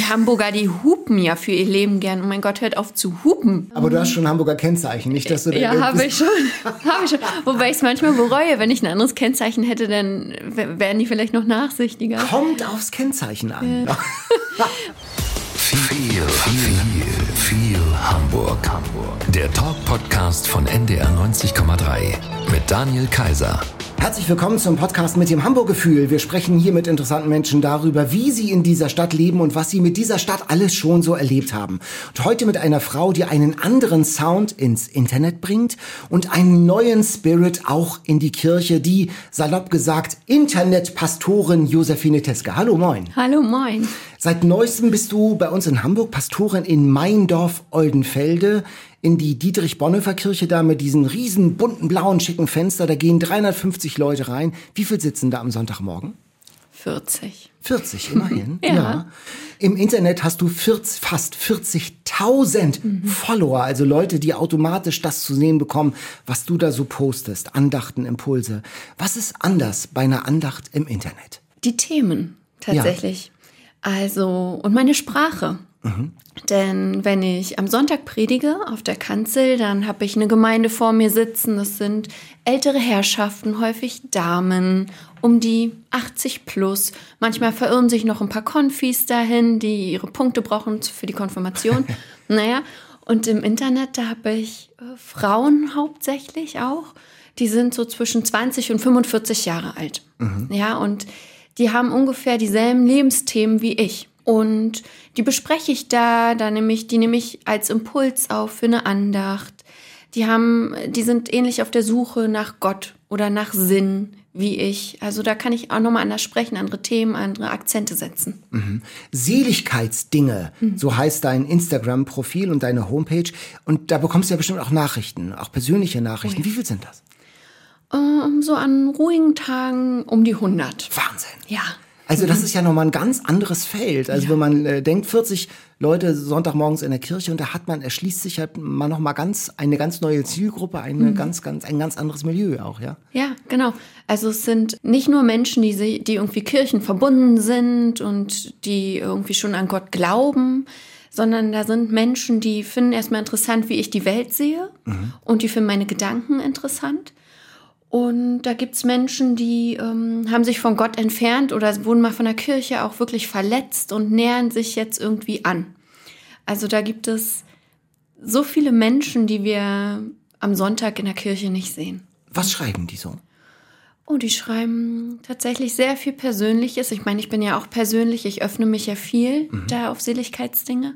Die Hamburger, die hupen ja für ihr Leben gern. Oh mein Gott, hört auf zu hupen. Aber du hast schon Hamburger Kennzeichen, nicht, dass du Ja, habe ich schon. habe ich schon. Wobei ich es manchmal bereue. Wenn ich ein anderes Kennzeichen hätte, dann wären die vielleicht noch nachsichtiger. Kommt aufs Kennzeichen an. Ja. viel, viel, viel Hamburg. Hamburg. Der Talk-Podcast von NDR 90,3 mit Daniel Kaiser. Herzlich willkommen zum Podcast mit dem Hamburg-Gefühl. Wir sprechen hier mit interessanten Menschen darüber, wie sie in dieser Stadt leben und was sie mit dieser Stadt alles schon so erlebt haben. Und heute mit einer Frau, die einen anderen Sound ins Internet bringt und einen neuen Spirit auch in die Kirche, die, salopp gesagt, Internetpastorin Josephine Teske. Hallo, moin. Hallo, moin. Seit neuestem bist du bei uns in Hamburg Pastorin in Meindorf Oldenfelde in die Dietrich-Bonhoeffer-Kirche da mit diesen riesen bunten blauen schicken Fenster. Da gehen 350 Leute rein. Wie viel sitzen da am Sonntagmorgen? 40. 40, immerhin. ja. ja. Im Internet hast du 40, fast 40.000 mhm. Follower, also Leute, die automatisch das zu sehen bekommen, was du da so postest. Andachten, Impulse. Was ist anders bei einer Andacht im Internet? Die Themen, tatsächlich. Ja. Also, und meine Sprache. Mhm. Denn wenn ich am Sonntag predige auf der Kanzel, dann habe ich eine Gemeinde vor mir sitzen. Das sind ältere Herrschaften, häufig Damen, um die 80 plus. Manchmal verirren sich noch ein paar Konfis dahin, die ihre Punkte brauchen für die Konfirmation. naja, und im Internet, da habe ich äh, Frauen hauptsächlich auch. Die sind so zwischen 20 und 45 Jahre alt. Mhm. Ja, und die haben ungefähr dieselben Lebensthemen wie ich. Und die bespreche ich da, da nehme ich, die nehme ich als Impuls auf für eine Andacht. Die haben, die sind ähnlich auf der Suche nach Gott oder nach Sinn wie ich. Also da kann ich auch nochmal anders sprechen, andere Themen, andere Akzente setzen. Mhm. Seligkeitsdinge, mhm. so heißt dein Instagram-Profil und deine Homepage. Und da bekommst du ja bestimmt auch Nachrichten, auch persönliche Nachrichten. Oh ja. Wie viel sind das? Ähm, so an ruhigen Tagen um die 100. Wahnsinn. Ja. Also das mhm. ist ja nochmal ein ganz anderes Feld. Also ja. wenn man äh, denkt, 40 Leute Sonntagmorgens in der Kirche und da hat man, erschließt sich halt mal nochmal ganz, eine ganz neue Zielgruppe, eine mhm. ganz, ganz, ein ganz anderes Milieu auch, ja? Ja, genau. Also es sind nicht nur Menschen, die, die irgendwie Kirchen verbunden sind und die irgendwie schon an Gott glauben, sondern da sind Menschen, die finden erstmal interessant, wie ich die Welt sehe mhm. und die finden meine Gedanken interessant. Und da gibt's Menschen, die ähm, haben sich von Gott entfernt oder wurden mal von der Kirche auch wirklich verletzt und nähern sich jetzt irgendwie an. Also da gibt es so viele Menschen, die wir am Sonntag in der Kirche nicht sehen. Was schreiben die so? Oh, die schreiben tatsächlich sehr viel Persönliches. Ich meine, ich bin ja auch persönlich, ich öffne mich ja viel mhm. da auf Seligkeitsdinge.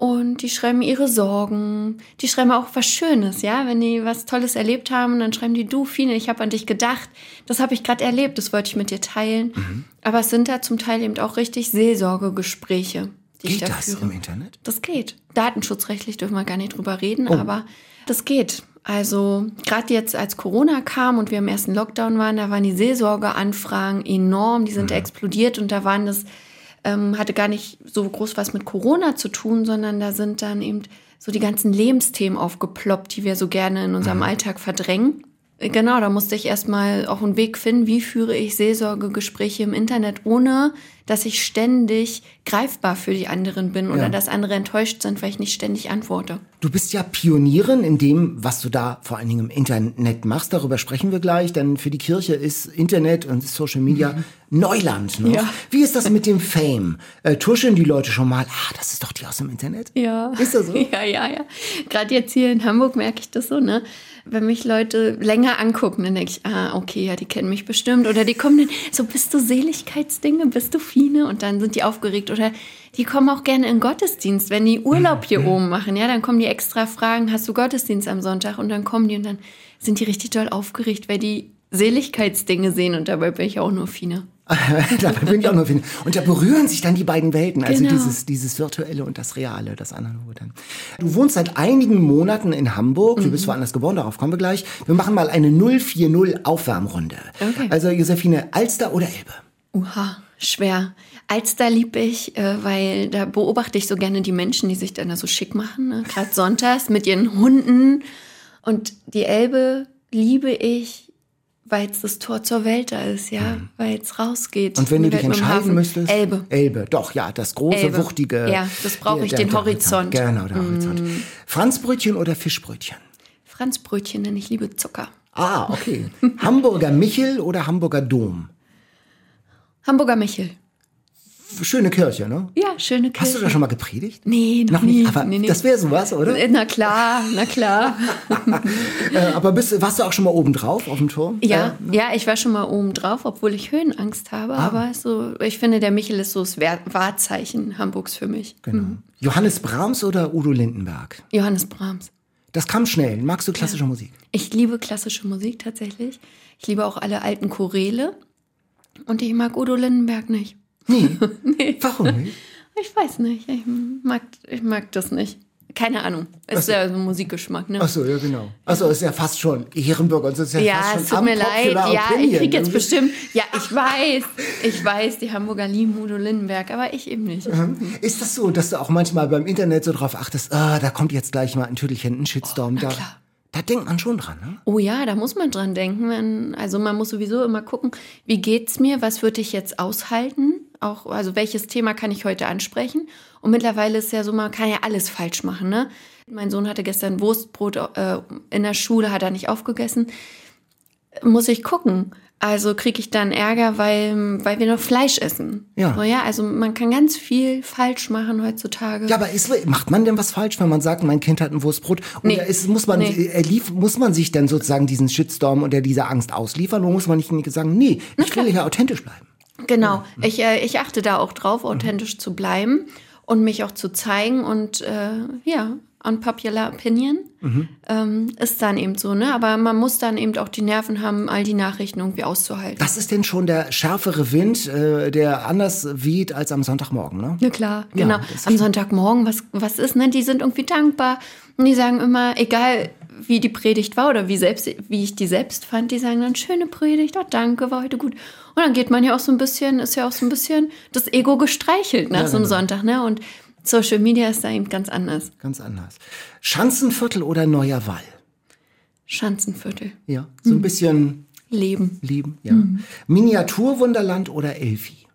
Und die schreiben ihre Sorgen. Die schreiben auch was Schönes, ja. Wenn die was Tolles erlebt haben, dann schreiben die, du, Fine, ich habe an dich gedacht. Das habe ich gerade erlebt, das wollte ich mit dir teilen. Mhm. Aber es sind da zum Teil eben auch richtig Seelsorgegespräche. Die geht da das führe. im Internet? Das geht. Datenschutzrechtlich dürfen wir gar nicht drüber reden, oh. aber das geht. Also gerade jetzt, als Corona kam und wir im ersten Lockdown waren, da waren die Seelsorgeanfragen enorm, die sind mhm. explodiert und da waren das ähm, hatte gar nicht so groß was mit Corona zu tun, sondern da sind dann eben so die ganzen Lebensthemen aufgeploppt, die wir so gerne in unserem mhm. Alltag verdrängen. Genau, da musste ich erstmal auch einen Weg finden, wie führe ich Seelsorgegespräche im Internet, ohne dass ich ständig greifbar für die anderen bin oder dass andere enttäuscht sind, weil ich nicht ständig antworte. Du bist ja Pionierin in dem, was du da vor allen Dingen im Internet machst. Darüber sprechen wir gleich, denn für die Kirche ist Internet und Social Media mhm. Neuland. Ne? Ja. Wie ist das mit dem Fame? Äh, tuscheln die Leute schon mal, ah, das ist doch die aus dem Internet? Ja. Ist das so? Ja, ja, ja. Gerade jetzt hier in Hamburg merke ich das so, ne? wenn mich Leute länger angucken, dann denke ich, ah, okay, ja, die kennen mich bestimmt. Oder die kommen dann, so bist du Seligkeitsdinge, bist du Fine? Und dann sind die aufgeregt. Oder die kommen auch gerne in Gottesdienst, wenn die Urlaub hier oben machen. Ja, dann kommen die extra fragen, hast du Gottesdienst am Sonntag? Und dann kommen die und dann sind die richtig doll aufgeregt, weil die Seligkeitsdinge sehen. Und dabei bin ich auch nur Fine. Dabei bin ich auch nur finden. Und da berühren sich dann die beiden Welten, also genau. dieses, dieses Virtuelle und das Reale, das Analoge dann. Du wohnst seit einigen Monaten in Hamburg, mhm. du bist mhm. woanders geboren, darauf kommen wir gleich. Wir machen mal eine 040 Aufwärmrunde. Okay. Also Josephine, Alster oder Elbe? Uha, schwer. Alster liebe ich, äh, weil da beobachte ich so gerne die Menschen, die sich dann da so schick machen, ne? gerade sonntags mit ihren Hunden. Und die Elbe liebe ich, weil es das Tor zur Welt da ist, ja, mhm. weil es rausgeht. Und wenn du dich entscheiden müsstest? Elbe. Elbe, doch, ja, das große, Elbe. wuchtige. Ja, das brauche ich, der, den der Horizont. Genau, der Horizont. Mm. Franzbrötchen oder Fischbrötchen? Franzbrötchen, denn ich liebe Zucker. Ah, okay. Hamburger Michel oder Hamburger Dom? Hamburger Michel schöne Kirche, ne? Ja, schöne Kirche. Hast du da schon mal gepredigt? Nee, noch, noch nie. Aber nee, nee. das wäre sowas, oder? Na klar, na klar. äh, aber bist, warst du auch schon mal oben drauf auf dem Turm? Ja, äh, ja, ich war schon mal oben drauf, obwohl ich Höhenangst habe. Ah. Aber so, ich finde, der Michel ist so das Wahrzeichen Hamburgs für mich. Genau. Mhm. Johannes Brahms oder Udo Lindenberg? Johannes Brahms. Das kam schnell. Magst du klassische ja. Musik? Ich liebe klassische Musik tatsächlich. Ich liebe auch alle alten Choräle. Und ich mag Udo Lindenberg nicht. Nee. nee. Warum nicht? Ich weiß nicht. Ich mag, ich mag das nicht. Keine Ahnung. Ist so. ja so ein Musikgeschmack, ne? Ach so, ja, genau. Achso, ist ja fast schon Ehrenbürger. Und ist ja, ja fast es tut mir leid. Ja, ich krieg jetzt bestimmt. Ja, ich weiß. Ich weiß, die Hamburger lieben Udo Lindenberg, aber ich eben nicht. Mhm. Ist das so, dass du auch manchmal beim Internet so drauf achtest, ah, da kommt jetzt gleich mal ein Tüdelchen, ein Shitstorm. Oh, da, klar. Da denkt man schon dran, ne? Oh ja, da muss man dran denken. Also man muss sowieso immer gucken, wie geht's mir, was würde ich jetzt aushalten? Auch, also welches Thema kann ich heute ansprechen? Und mittlerweile ist ja so, man kann ja alles falsch machen, ne? Mein Sohn hatte gestern Wurstbrot äh, in der Schule, hat er nicht aufgegessen. Muss ich gucken. Also kriege ich dann Ärger, weil, weil wir noch Fleisch essen. Ja. So, ja. Also man kann ganz viel falsch machen heutzutage. Ja, aber ist, macht man denn was falsch, wenn man sagt, mein Kind hat ein Wurstbrot? Oder nee. ist, muss, man, nee. lief, muss man sich denn sozusagen diesen Shitstorm oder dieser Angst ausliefern? Oder muss man nicht sagen, nee, ich will ja authentisch bleiben? Genau. Ich, äh, ich achte da auch drauf, authentisch mhm. zu bleiben und mich auch zu zeigen und äh, ja, unpopular opinion mhm. ähm, ist dann eben so, ne? Aber man muss dann eben auch die Nerven haben, all die Nachrichten irgendwie auszuhalten. Das ist denn schon der schärfere Wind, äh, der anders weht als am Sonntagmorgen, ne? Ja klar, ja, genau. Am Sonntagmorgen, was, was ist, ne? Die sind irgendwie dankbar und die sagen immer, egal wie die Predigt war oder wie, selbst, wie ich die selbst fand, die sagen dann, schöne Predigt, oh danke, war heute gut. Und dann geht man ja auch so ein bisschen, ist ja auch so ein bisschen das Ego gestreichelt nach ja, so einem genau. Sonntag, ne? Und Social Media ist da eben ganz anders. Ganz anders. Schanzenviertel oder Neuer Wall? Schanzenviertel. Ja, so ein mhm. bisschen Leben. Leben, ja. Mhm. Miniaturwunderland oder Elfi?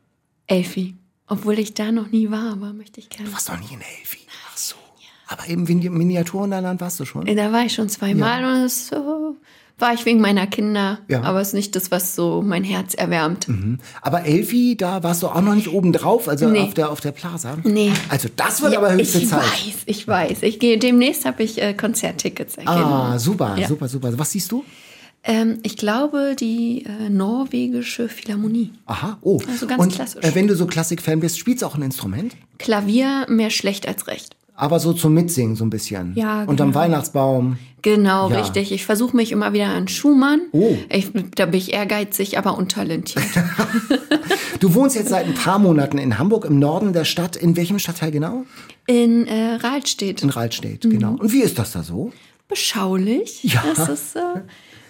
Elfi. Obwohl ich da noch nie war, aber möchte ich gerne. Du warst noch nie in Elfi. Ach so. Aber eben Miniaturwunderland warst du schon? Da war ich schon zweimal ja. und es so war ich wegen meiner Kinder. Ja. Aber es ist nicht das, was so mein Herz erwärmt. Mhm. Aber Elfi, da warst du auch noch nicht oben drauf, also nee. auf, der, auf der Plaza. Nee. Also das wird ja, aber höchste ich Zeit. Ich weiß, ich weiß. Ich gehe demnächst habe ich äh, Konzerttickets. Ah, super, ja. super, super. Was siehst du? Ähm, ich glaube, die äh, norwegische Philharmonie. Aha, oh. Also ganz Und, klassisch. Äh, wenn du so Klassik-Fan bist, spielst du auch ein Instrument? Klavier mehr schlecht als recht aber so zum Mitsingen so ein bisschen. Ja, genau. Unterm Weihnachtsbaum. Genau, ja. richtig. Ich versuche mich immer wieder an Schumann. Oh. Ich, da bin ich ehrgeizig, aber untalentiert. du wohnst jetzt seit ein paar Monaten in Hamburg, im Norden der Stadt. In welchem Stadtteil genau? In äh, Rahlstedt. In Rahlstedt, mhm. genau. Und wie ist das da so? Beschaulich. Ja. Das ist, äh,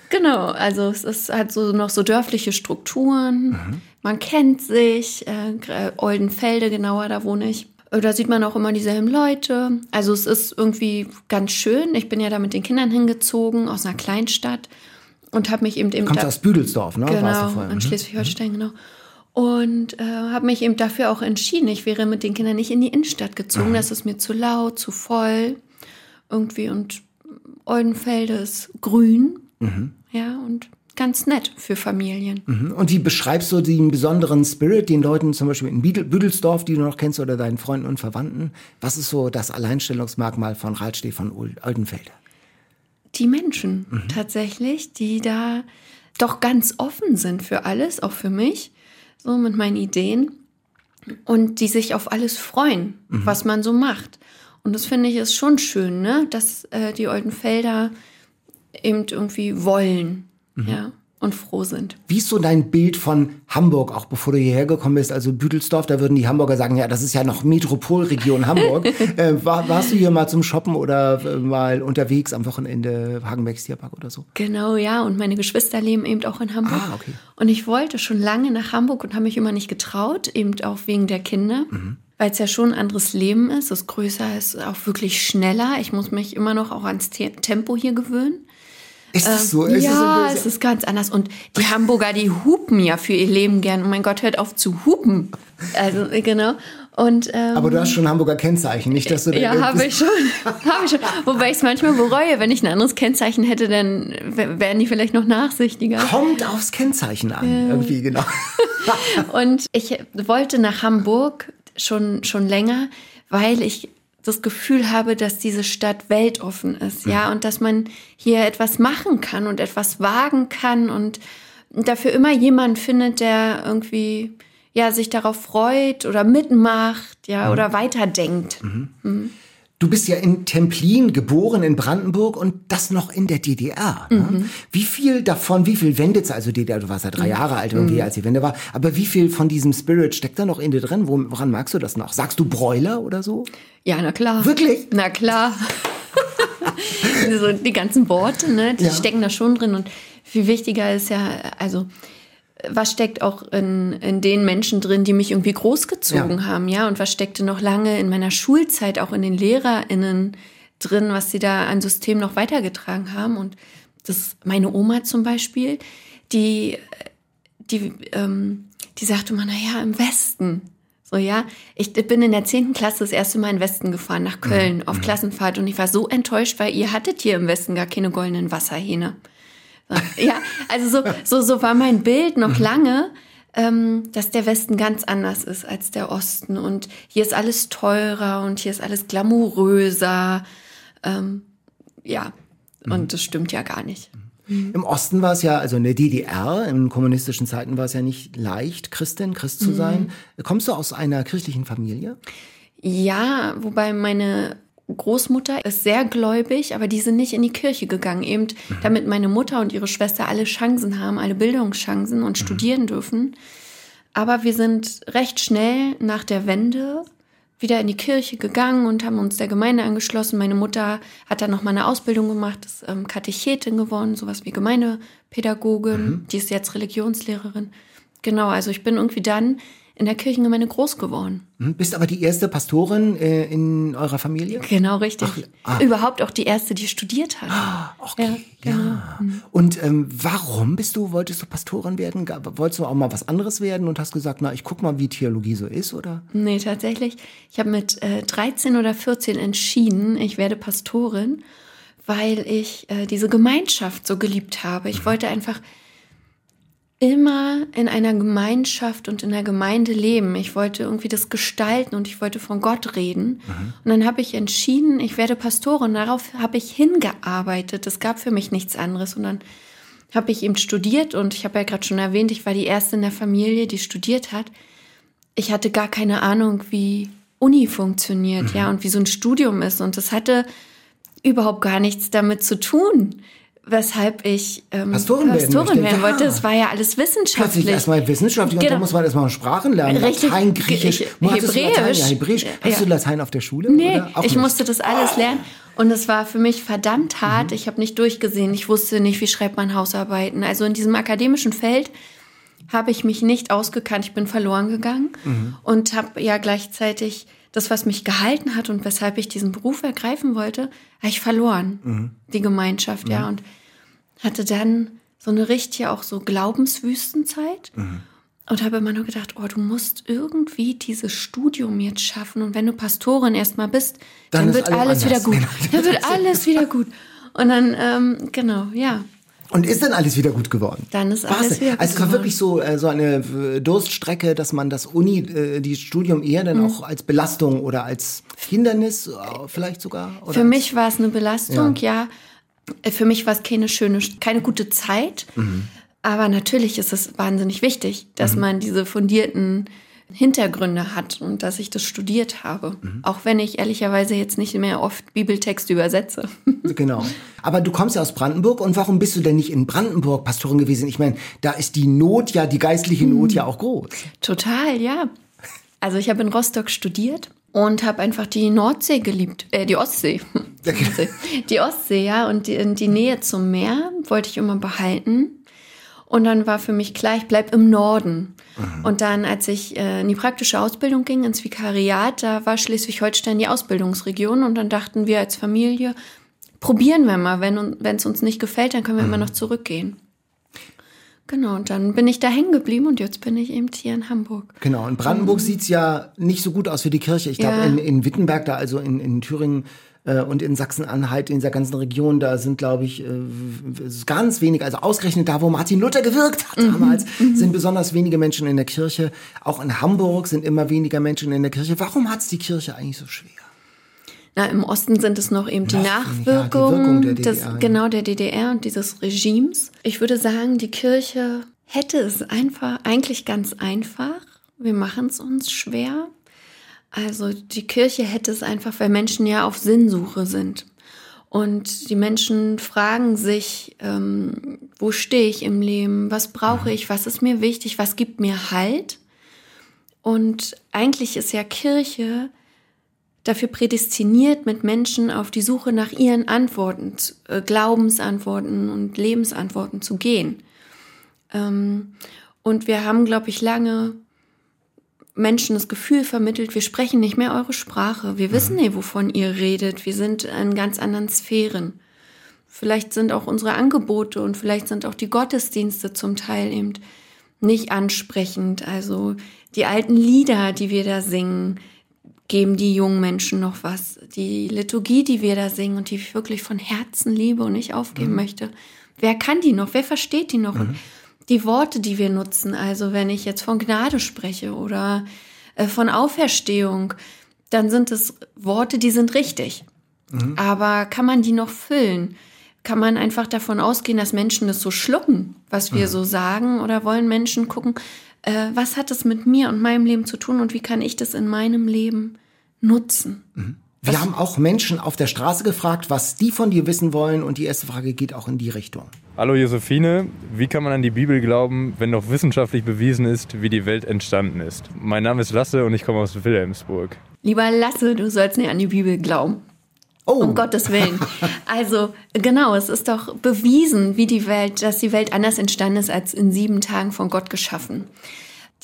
genau, also es ist halt so noch so dörfliche Strukturen. Mhm. Man kennt sich. Äh, Oldenfelde genauer, da wohne ich. Da sieht man auch immer dieselben Leute. Also es ist irgendwie ganz schön. Ich bin ja da mit den Kindern hingezogen aus einer Kleinstadt und habe mich eben eben Kommst aus Büdelsdorf, ne? Genau, in mhm. Schleswig-Holstein, mhm. genau. Und äh, habe mich eben dafür auch entschieden. Ich wäre mit den Kindern nicht in die Innenstadt gezogen. Mhm. Das ist mir zu laut, zu voll irgendwie. Und Oldenfelde ist grün. Mhm. Ja, und ganz nett für Familien. Mhm. Und wie beschreibst du den besonderen Spirit den Leuten zum Beispiel in Büdelsdorf, die du noch kennst, oder deinen Freunden und Verwandten? Was ist so das Alleinstellungsmerkmal von Rahlstedt von Oldenfeld? Die Menschen mhm. tatsächlich, die da doch ganz offen sind für alles, auch für mich, so mit meinen Ideen und die sich auf alles freuen, mhm. was man so macht. Und das finde ich ist schon schön, ne? dass äh, die Oldenfelder eben irgendwie wollen mhm. ja, und froh sind. Wie ist so dein Bild von Hamburg, auch bevor du hierher gekommen bist? Also Büdelsdorf, da würden die Hamburger sagen, ja, das ist ja noch Metropolregion Hamburg. äh, war, warst du hier mal zum Shoppen oder äh, mal unterwegs am Wochenende Hagenbecks Tierpark oder so? Genau, ja. Und meine Geschwister leben eben auch in Hamburg. Ah, okay. Und ich wollte schon lange nach Hamburg und habe mich immer nicht getraut, eben auch wegen der Kinder. Mhm weil es ja schon ein anderes Leben ist, es größer ist, auch wirklich schneller. Ich muss mich immer noch auch ans Tempo hier gewöhnen. Ist das so? Ist ja, böse? es ist ganz anders. Und die Hamburger, die hupen ja für ihr Leben gern. Oh mein Gott, hört auf zu hupen. Also, genau. Und, ähm, Aber du hast schon Hamburger Kennzeichen, nicht, dass du da ja, habe ich schon. habe ich schon. Wobei ich es manchmal bereue, wenn ich ein anderes Kennzeichen hätte, dann wären die vielleicht noch nachsichtiger. Kommt aufs Kennzeichen an, irgendwie, genau. Und ich wollte nach Hamburg schon, schon länger, weil ich das Gefühl habe, dass diese Stadt weltoffen ist, ja, und dass man hier etwas machen kann und etwas wagen kann und dafür immer jemand findet, der irgendwie ja sich darauf freut oder mitmacht, ja, oder weiterdenkt. Du bist ja in Templin geboren, in Brandenburg und das noch in der DDR. Ne? Mhm. Wie viel davon, wie viel Wendezeit, also DDR, du warst ja drei Jahre alt irgendwie, Mhm. als die Wende war, aber wie viel von diesem Spirit steckt da noch in dir drin? Wo, woran magst du das noch? Sagst du Bräuler oder so? Ja, na klar. Wirklich? Na klar. so die ganzen Worte, ne, die Ja. stecken da schon drin. Und viel wichtiger ist ja, also, was steckt auch in, in den Menschen drin, die mich irgendwie großgezogen Ja. haben, ja? Und was steckte noch lange in meiner Schulzeit auch in den LehrerInnen drin, was sie da an System noch weitergetragen haben. Und das, meine Oma zum Beispiel, die, die, ähm, die sagte immer, naja, im Westen. So, ja. Ich bin in der 10. Klasse das erste Mal in den Westen gefahren, nach Köln, auf Klassenfahrt. Und ich war so enttäuscht, weil ihr hattet hier im Westen gar keine goldenen Wasserhähne. Ja, also so, so, so war mein Bild noch lange, ähm, dass der Westen ganz anders ist als der Osten. Und hier ist alles teurer und hier ist alles glamouröser. Ähm, ja, und das stimmt ja gar nicht. Im Osten war es ja, also in der DDR, in kommunistischen Zeiten war es ja nicht leicht, Christin, Christ Mhm. zu sein. Kommst du aus einer christlichen Familie? Ja, wobei meine Großmutter ist sehr gläubig, aber die sind nicht in die Kirche gegangen, eben damit meine Mutter und ihre Schwester alle Chancen haben, alle Bildungschancen und studieren dürfen. Aber wir sind recht schnell nach der Wende wieder in die Kirche gegangen und haben uns der Gemeinde angeschlossen. Meine Mutter hat dann noch mal eine Ausbildung gemacht, ist ähm, Katechetin geworden, sowas wie Gemeindepädagogin. Die ist jetzt Religionslehrerin. Genau, also ich bin irgendwie dann in der Kirchengemeinde groß geworden. Hm, Bist aber die erste Pastorin äh, in eurer Familie? Genau, richtig. ah. Überhaupt auch die erste, die studiert hat. Okay, Ja, ja. genau. Und ähm, warum bist du, wolltest du Pastorin werden? Wolltest du auch mal was anderes werden und hast gesagt, na, ich guck mal, wie Theologie so ist, oder? Nee, tatsächlich. Ich habe mit äh, 13 oder 14 entschieden, ich werde Pastorin, weil ich äh, diese Gemeinschaft so geliebt habe. Ich wollte einfach immer in einer Gemeinschaft und in der Gemeinde leben. Ich wollte irgendwie das gestalten und ich wollte von Gott reden. Und dann habe ich entschieden, ich werde Pastorin. Darauf habe ich hingearbeitet. Es gab für mich nichts anderes. Und dann habe ich eben studiert und ich habe ja gerade schon erwähnt, ich war die erste in der Familie, die studiert hat. Ich hatte gar keine Ahnung, wie Uni funktioniert, ja, und wie so ein Studium ist. Und das hatte überhaupt gar nichts damit zu tun, weshalb ich ähm, Pastorin werden Pastorin möchte. werden wollte. Es war ja alles Plötzlich wissenschaftlich. erstmal wissenschaftlich und Genau. dann muss man erstmal Sprachen lernen. Richtig. Latein, Griechisch. Ge- du Latein? Hebräisch. Ja, Hebräisch. Hast Ja. du Latein auf der Schule? Nee, ich nicht? musste das alles lernen. Und es war für mich verdammt hart. Ich habe nicht durchgesehen. Ich wusste nicht, wie schreibt man Hausarbeiten. Also in diesem akademischen Feld habe ich mich nicht ausgekannt. Ich bin verloren gegangen und habe ja gleichzeitig das, was mich gehalten hat und weshalb ich diesen Beruf ergreifen wollte, habe ich verloren. Die Gemeinschaft, ja. Und hatte dann so eine richtige auch so Glaubenswüstenzeit und habe immer nur gedacht, oh, du musst irgendwie dieses Studium jetzt schaffen und wenn du Pastorin erstmal bist, Dann dann, wird alles alles wieder gut. Genau. Dann wird alles wieder gut. Und dann, ähm, genau, ja. Und ist dann alles wieder gut geworden? Dann ist War's alles denn? wieder gut Also es war wirklich so, äh, so eine äh, Durststrecke, dass man das Uni, äh, die Studium eher dann Mhm. auch als Belastung oder als Hindernis äh, vielleicht sogar? Oder Für mich war es eine Belastung, ja. Äh, Für mich war es keine schöne, keine gute Zeit. Mhm. Aber natürlich ist es wahnsinnig wichtig, dass man diese fundierten Hintergründe hat und dass ich das studiert habe. Mhm. Auch wenn ich ehrlicherweise jetzt nicht mehr oft Bibeltexte übersetze. Genau. Aber du kommst ja aus Brandenburg und warum bist du denn nicht in Brandenburg Pastorin gewesen? Ich meine, da ist die Not ja, die geistliche Not ja auch groß. Total, ja. Also ich habe in Rostock studiert und habe einfach die Nordsee geliebt, äh, die Ostsee. Ostsee. Die Ostsee, ja, und die, die Nähe zum Meer wollte ich immer behalten. Und dann war für mich klar, ich bleib im Norden. Und dann, als ich äh, in die praktische Ausbildung ging, ins Vikariat, da war Schleswig-Holstein die Ausbildungsregion. Und dann dachten wir als Familie, probieren wir mal. Wenn es uns nicht gefällt, dann können wir mhm. immer noch zurückgehen. Genau, und dann bin ich da hängen geblieben und jetzt bin ich eben hier in Hamburg. Genau, in Brandenburg mhm. es ja nicht so gut aus für die Kirche. Ich glaube, ja. in, in Wittenberg, da also in, in Thüringen und in Sachsen-Anhalt, in dieser ganzen Region, da sind, glaube ich, äh, ganz wenig, also ausgerechnet da, wo Martin Luther gewirkt hat mhm. damals, mhm. sind besonders wenige Menschen in der Kirche. Auch in Hamburg sind immer weniger Menschen in der Kirche. Warum hat es die Kirche eigentlich so schwer? Na, Im Osten sind es noch eben die Nachwirkungen ja, des, genau der DDR und dieses Regimes. Ich würde sagen, die Kirche hätte es einfach, eigentlich ganz einfach. Wir machen es uns schwer. Also die Kirche hätte es einfach, weil Menschen ja auf Sinnsuche sind. Und die Menschen fragen sich, ähm, wo stehe ich im Leben? Was brauche ich? Was ist mir wichtig? Was gibt mir Halt? Und eigentlich ist ja Kirche dafür prädestiniert, mit Menschen auf die Suche nach ihren Antworten, äh, Glaubensantworten und Lebensantworten zu gehen. Ähm, und wir haben, glaube ich, lange Menschen das Gefühl vermittelt, wir sprechen nicht mehr eure Sprache, wir wissen mhm. nicht, wovon ihr redet, wir sind in ganz anderen Sphären. Vielleicht sind auch unsere Angebote und vielleicht sind auch die Gottesdienste zum Teil eben nicht ansprechend. Also die alten Lieder, die wir da singen, geben die jungen Menschen noch was. Die Liturgie, die wir da singen und die ich wirklich von Herzen liebe und nicht aufgeben mhm. möchte. Wer kann die noch? Wer versteht die noch? Mhm. Die Worte, die wir nutzen, also wenn ich jetzt von Gnade spreche oder äh, von Auferstehung, dann sind es Worte, die sind richtig. Mhm. Aber kann man die noch füllen? Kann man einfach davon ausgehen, dass Menschen das so schlucken, was wir mhm. so sagen? Oder wollen Menschen gucken, äh, was hat es mit mir und meinem Leben zu tun und wie kann ich das in meinem Leben nutzen? Mhm. Wir was? haben auch Menschen auf der Straße gefragt, was die von dir wissen wollen und die erste Frage geht auch in die Richtung. Hallo Josephine, wie kann man an die Bibel glauben, wenn doch wissenschaftlich bewiesen ist, wie die Welt entstanden ist? Mein Name ist Lasse und ich komme aus Wilhelmsburg. Lieber Lasse, du sollst nicht an die Bibel glauben. Oh. Um Gottes Willen. Also genau, es ist doch bewiesen, wie die Welt, dass die Welt anders entstanden ist als in sieben Tagen von Gott geschaffen.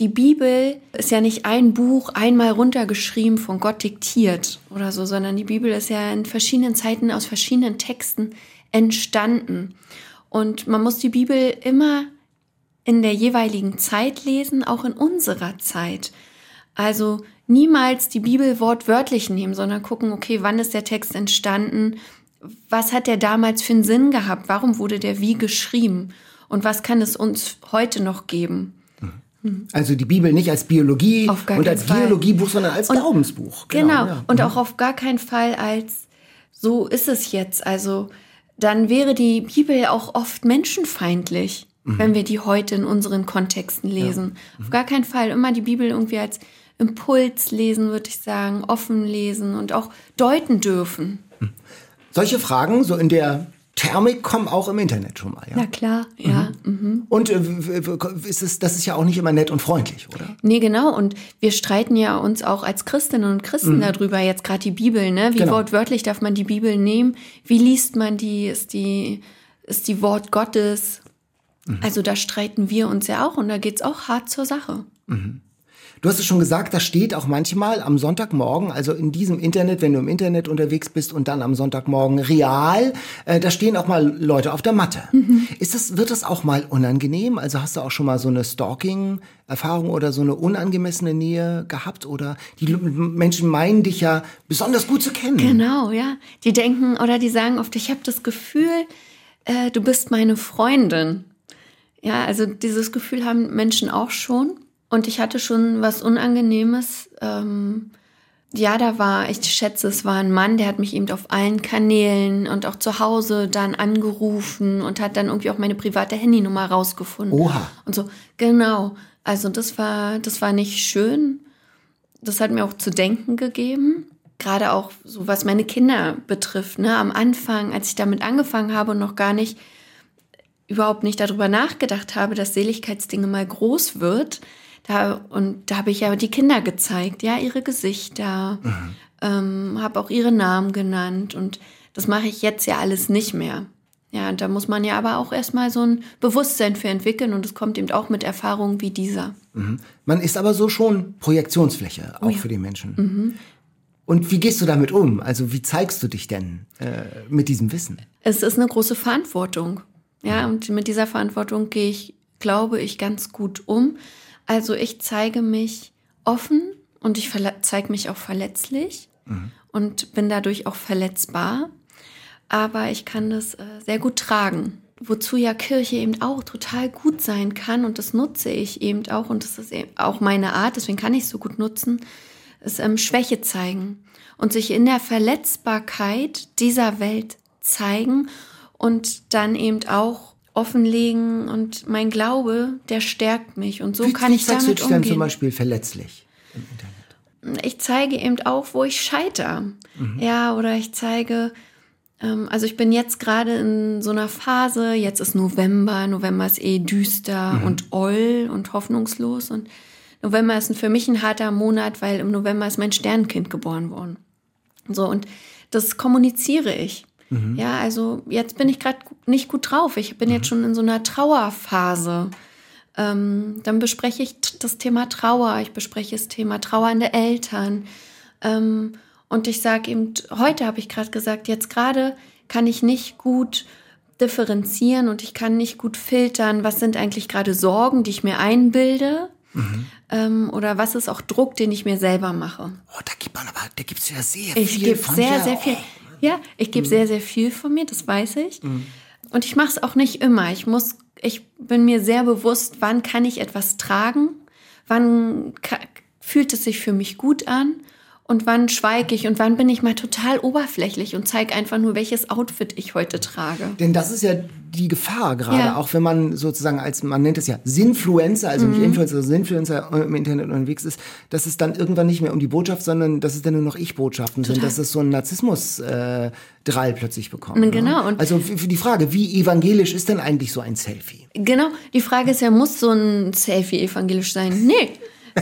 Die Bibel ist ja nicht ein Buch einmal runtergeschrieben, von Gott diktiert oder so, sondern die Bibel ist ja in verschiedenen Zeiten aus verschiedenen Texten entstanden. Und man muss die Bibel immer in der jeweiligen Zeit lesen, auch in unserer Zeit. Also niemals die Bibel wortwörtlich nehmen, sondern gucken, okay, wann ist der Text entstanden? Was hat der damals für einen Sinn gehabt? Warum wurde der wie geschrieben? Und was kann es uns heute noch geben? Mhm. Also die Bibel nicht als Biologie und als Fall. Biologiebuch, sondern als und, Glaubensbuch. Genau, genau ja. und mhm. auch auf gar keinen Fall als so ist es jetzt. Also dann wäre die Bibel auch oft menschenfeindlich, mhm. wenn wir die heute in unseren Kontexten lesen. Ja. Mhm. Auf gar keinen Fall immer die Bibel irgendwie als Impuls lesen, würde ich sagen, offen lesen und auch deuten dürfen. Solche Fragen, so in der Thermik kommen auch im Internet schon mal. Ja? Na klar, ja. Mhm. Mhm. Und äh, ist es, das ist ja auch nicht immer nett und freundlich, oder? Nee, genau. Und wir streiten ja uns auch als Christinnen und Christen mhm. darüber, jetzt gerade die Bibel, ne? Wie genau. wortwörtlich darf man die Bibel nehmen? Wie liest man die? Ist die, ist die Wort Gottes? Mhm. Also da streiten wir uns ja auch und da geht's auch hart zur Sache. Mhm. Du hast es schon gesagt, das steht auch manchmal am Sonntagmorgen, also in diesem Internet, wenn du im Internet unterwegs bist und dann am Sonntagmorgen real, äh, da stehen auch mal Leute auf der Matte. Mhm. Ist das, wird das auch mal unangenehm? Also hast du auch schon mal so eine Stalking-Erfahrung oder so eine unangemessene Nähe gehabt? Oder die Menschen meinen dich ja besonders gut zu kennen. Genau, ja. Die denken oder die sagen oft, ich habe das Gefühl, äh, du bist meine Freundin. Ja, also dieses Gefühl haben Menschen auch schon. Und ich hatte schon was Unangenehmes. Ähm, ja, da war, ich schätze, es war ein Mann, der hat mich eben auf allen Kanälen und auch zu Hause dann angerufen und hat dann irgendwie auch meine private Handynummer rausgefunden. Oha. Und so, genau. Also das war, das war nicht schön. Das hat mir auch zu denken gegeben. Gerade auch so, was meine Kinder betrifft. Ne? Am Anfang, als ich damit angefangen habe und noch gar nicht, überhaupt nicht darüber nachgedacht habe, dass Seligkeitsdinge mal groß wird, da, und da habe ich ja die Kinder gezeigt, ja, ihre Gesichter, mhm. ähm, habe auch ihre Namen genannt und das mache ich jetzt ja alles nicht mehr. Ja, da muss man ja aber auch erstmal so ein Bewusstsein für entwickeln und es kommt eben auch mit Erfahrungen wie dieser. Mhm. Man ist aber so schon Projektionsfläche, auch oh ja. für die Menschen. Mhm. Und wie gehst du damit um? Also wie zeigst du dich denn äh, mit diesem Wissen? Es ist eine große Verantwortung. Ja, und mit dieser Verantwortung gehe ich, glaube ich, ganz gut um. Also ich zeige mich offen und ich zeige mich auch verletzlich mhm. und bin dadurch auch verletzbar. Aber ich kann das äh, sehr gut tragen. Wozu ja Kirche eben auch total gut sein kann und das nutze ich eben auch und das ist auch meine Art, deswegen kann ich es so gut nutzen, ist ähm, Schwäche zeigen und sich in der Verletzbarkeit dieser Welt zeigen und dann eben auch offenlegen und mein Glaube, der stärkt mich und so wie, kann wie ich damit du dich umgehen. dann zum Beispiel verletzlich im Internet? Ich zeige eben auch, wo ich scheiter. Mhm. Ja, oder ich zeige, ähm, also ich bin jetzt gerade in so einer Phase, jetzt ist November, November ist eh düster mhm. und oll und hoffnungslos und November ist für mich ein harter Monat, weil im November ist mein Sternkind geboren worden. So, und das kommuniziere ich. Mhm. Ja, also jetzt bin ich gerade nicht gut drauf. Ich bin mhm. jetzt schon in so einer Trauerphase. Ähm, dann bespreche ich das Thema Trauer, ich bespreche das Thema trauernde Eltern. Ähm, und ich sage eben, heute habe ich gerade gesagt, jetzt gerade kann ich nicht gut differenzieren und ich kann nicht gut filtern, was sind eigentlich gerade Sorgen, die ich mir einbilde. Mhm. Ähm, oder was ist auch Druck, den ich mir selber mache? Oh, da gibt man aber, da gibt es ja sehr ich viel. Ich gebe sehr, dir. sehr viel. Ja, ich gebe mhm. sehr, sehr viel von mir, das weiß ich. Mhm. Und ich mache es auch nicht immer. Ich muss, ich bin mir sehr bewusst, wann kann ich etwas tragen, wann fühlt es sich für mich gut an und wann schweige ich und wann bin ich mal total oberflächlich und zeige einfach nur, welches Outfit ich heute trage. Denn das ist ja die Gefahr gerade, ja. auch wenn man sozusagen als, man nennt es ja Sinfluencer, also mhm. nicht Influencer, sondern Sinfluencer im Internet unterwegs ist, dass es dann irgendwann nicht mehr um die Botschaft, sondern dass es dann nur noch Ich-Botschaften sind, dass es so ein Narzissmus-Drall äh, plötzlich bekommt. Ne? Genau. Ne? Also für die Frage, wie evangelisch ist denn eigentlich so ein Selfie? Genau, die Frage ist ja, muss so ein Selfie evangelisch sein? Nee.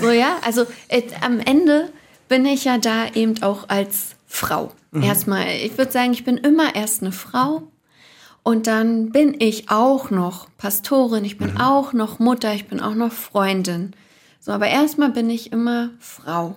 So, ja, also äh, am Ende bin ich ja da eben auch als Frau. Mhm. Erstmal, ich würde sagen, ich bin immer erst eine Frau und dann bin ich auch noch Pastorin, ich bin mhm. auch noch Mutter, ich bin auch noch Freundin. So, aber erstmal bin ich immer Frau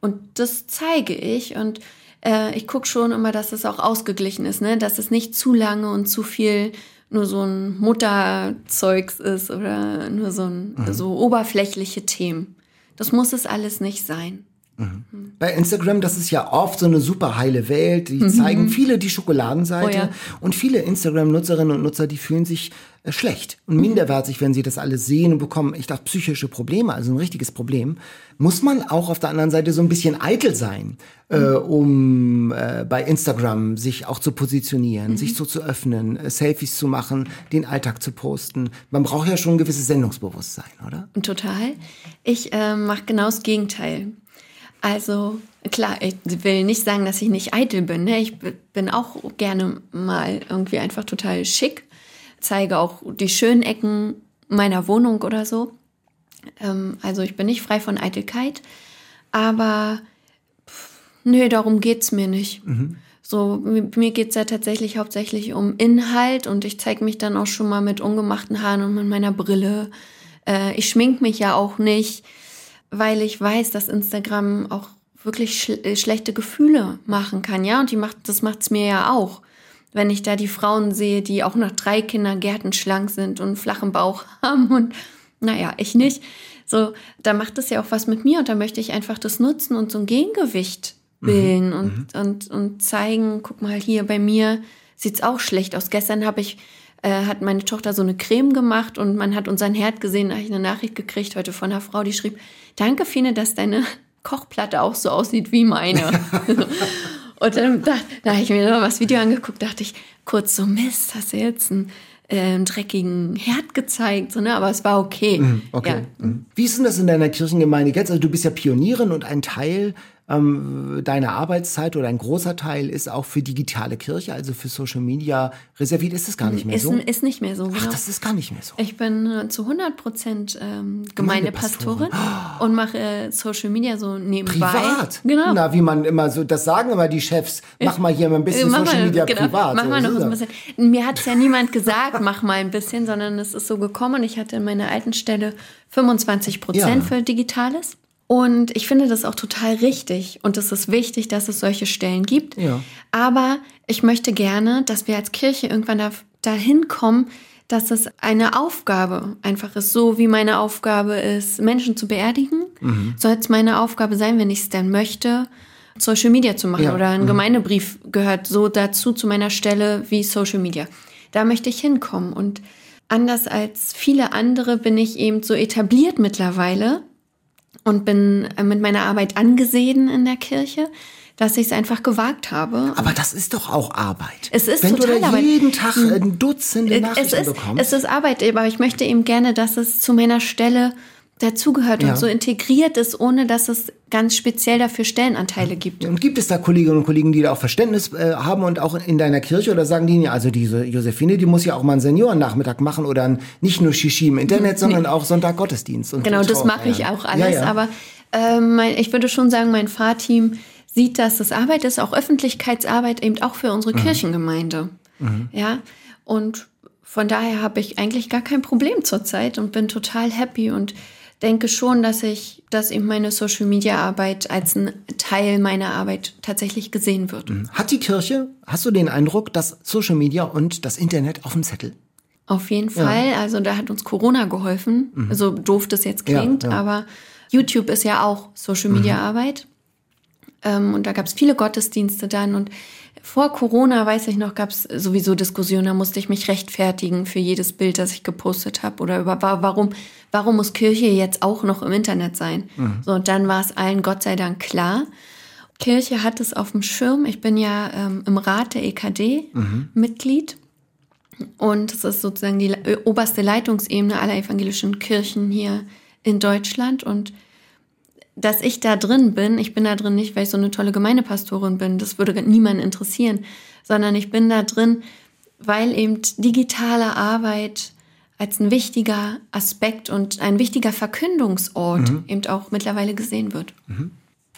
und das zeige ich und äh, ich gucke schon immer, dass es auch ausgeglichen ist, ne? dass es nicht zu lange und zu viel nur so ein Mutterzeugs ist oder nur so, ein, mhm. so oberflächliche Themen. Das muss es alles nicht sein. Mhm. Bei Instagram, das ist ja oft so eine super heile Welt. Die mhm. zeigen viele die Schokoladenseite. Oh ja. Und viele Instagram-Nutzerinnen und Nutzer, die fühlen sich äh, schlecht und minderwertig, wenn sie das alles sehen und bekommen echt auch psychische Probleme, also ein richtiges Problem. Muss man auch auf der anderen Seite so ein bisschen eitel sein, äh, mhm. um äh, bei Instagram sich auch zu positionieren, mhm. sich so zu öffnen, äh, Selfies zu machen, den Alltag zu posten. Man braucht ja schon ein gewisses Sendungsbewusstsein, oder? Total. Ich äh, mache genau das Gegenteil. Also klar, ich will nicht sagen, dass ich nicht eitel bin. Ne? Ich bin auch gerne mal irgendwie einfach total schick, zeige auch die schönen Ecken meiner Wohnung oder so. Ähm, also ich bin nicht frei von Eitelkeit, aber pff, nö, darum geht's mir nicht. Mhm. So, mir geht's ja tatsächlich hauptsächlich um Inhalt und ich zeige mich dann auch schon mal mit ungemachten Haaren und mit meiner Brille. Äh, ich schmink mich ja auch nicht weil ich weiß, dass Instagram auch wirklich sch äh, schlechte Gefühle machen kann, ja, und die macht, das macht's mir ja auch. Wenn ich da die Frauen sehe, die auch nach drei Kindern schlank sind und einen flachen Bauch haben und naja, ich nicht. So, da macht es ja auch was mit mir und da möchte ich einfach das nutzen und so ein Gegengewicht mhm. bilden mhm. und, und, und zeigen, guck mal, hier bei mir sieht's auch schlecht aus. Gestern habe ich äh, hat meine Tochter so eine Creme gemacht und man hat unseren Herd gesehen. Da habe ich eine Nachricht gekriegt heute von einer Frau, die schrieb, danke Fine, dass deine Kochplatte auch so aussieht wie meine. und dann da, da habe ich mir noch das Video angeguckt, dachte ich kurz so, Mist, hast du jetzt einen, äh, einen dreckigen Herd gezeigt, so, ne? aber es war okay. Mhm, okay. Ja. Mhm. Wie ist denn das in deiner Kirchengemeinde jetzt? Also du bist ja Pionierin und ein Teil ähm, deine Arbeitszeit oder ein großer Teil ist auch für digitale Kirche, also für Social Media reserviert. Ist das gar nicht mehr ist, so? Ist nicht mehr so. Genau. Ach, das ist gar nicht mehr so. Ich bin äh, zu 100 Prozent ähm, Gemeindepastorin oh. und mache äh, Social Media so nebenbei. Privat? Genau. Na, wie man immer so, das sagen immer die Chefs, mach mal hier mal ein bisschen mach Social mal, Media genau, privat. Mach mal noch ein bisschen. Mir hat es ja niemand gesagt, mach mal ein bisschen, sondern es ist so gekommen und ich hatte in meiner alten Stelle 25 Prozent ja. für Digitales. Und ich finde das auch total richtig. Und es ist wichtig, dass es solche Stellen gibt. Ja. Aber ich möchte gerne, dass wir als Kirche irgendwann da, dahin kommen, dass es eine Aufgabe einfach ist. So wie meine Aufgabe ist, Menschen zu beerdigen, soll es meine Aufgabe sein, wenn ich es denn möchte, Social Media zu machen. Ja. Oder ein Gemeindebrief gehört so dazu zu meiner Stelle wie Social Media. Da möchte ich hinkommen. Und anders als viele andere bin ich eben so etabliert mittlerweile und bin äh, mit meiner Arbeit angesehen in der Kirche, dass ich es einfach gewagt habe. Aber das ist doch auch Arbeit. Es ist Wenn du total da Arbeit. Hm. jeden Tag äh, Dutzende es Nachrichten ist, bekommst. es ist Arbeit, aber ich möchte eben gerne, dass es zu meiner Stelle dazugehört Ja. und so integriert ist, ohne dass es ganz speziell dafür Stellenanteile gibt. und gibt es da Kolleginnen und Kollegen, die da auch Verständnis äh, haben und auch in deiner Kirche oder sagen die, ja, also diese Josephine, die muss ja auch mal einen Seniorennachmittag machen oder ein, nicht nur Shishi im Internet, sondern auch Sonntag-Gottesdienst. und Genau, das mache ich auch alles. Ja, ja. Aber ähm, mein, ich würde schon sagen, mein Fahrteam sieht, dass das Arbeit ist, auch Öffentlichkeitsarbeit eben auch für unsere Mhm. Kirchengemeinde. Ja, und von daher habe ich eigentlich gar kein Problem zurzeit und bin total happy und denke schon, dass ich, dass eben meine Social Media Arbeit als ein Teil meiner Arbeit tatsächlich gesehen wird. Hat die Kirche, hast du den Eindruck, dass Social Media und das Internet auf dem Zettel? Auf jeden Fall. Also da hat uns Corona geholfen. So doof das jetzt Ja, klingt, ja. aber YouTube ist ja auch Social Media Arbeit. Ähm, und da gab es viele Gottesdienste dann. Und vor Corona, weiß ich noch, gab es sowieso Diskussionen. Da musste ich mich rechtfertigen für jedes Bild, das ich gepostet habe. Oder über wa- warum, warum muss Kirche jetzt auch noch im Internet sein? So, und dann war es allen Gott sei Dank klar. Kirche hat es auf dem Schirm. Ich bin ja ähm, im Rat der EKD Mitglied. Und es ist sozusagen die oberste Leitungsebene aller evangelischen Kirchen hier in Deutschland. Und dass ich da drin bin, ich bin da drin nicht, weil ich so eine tolle Gemeindepastorin bin, das würde niemanden interessieren, sondern ich bin da drin, weil eben digitale Arbeit als ein wichtiger Aspekt und ein wichtiger Verkündungsort eben auch mittlerweile gesehen wird.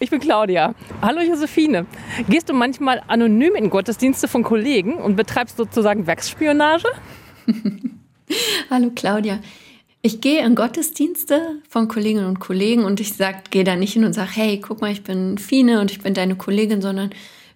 Ich bin Claudia. Hallo Josephine. Gehst du manchmal anonym in Gottesdienste von Kollegen und betreibst sozusagen Werksspionage? Hallo Claudia. Ich gehe in Gottesdienste von Kolleginnen und Kollegen und ich sag, gehe da nicht hin und sage, hey, guck mal, ich bin Fine und ich bin deine Kollegin, sondern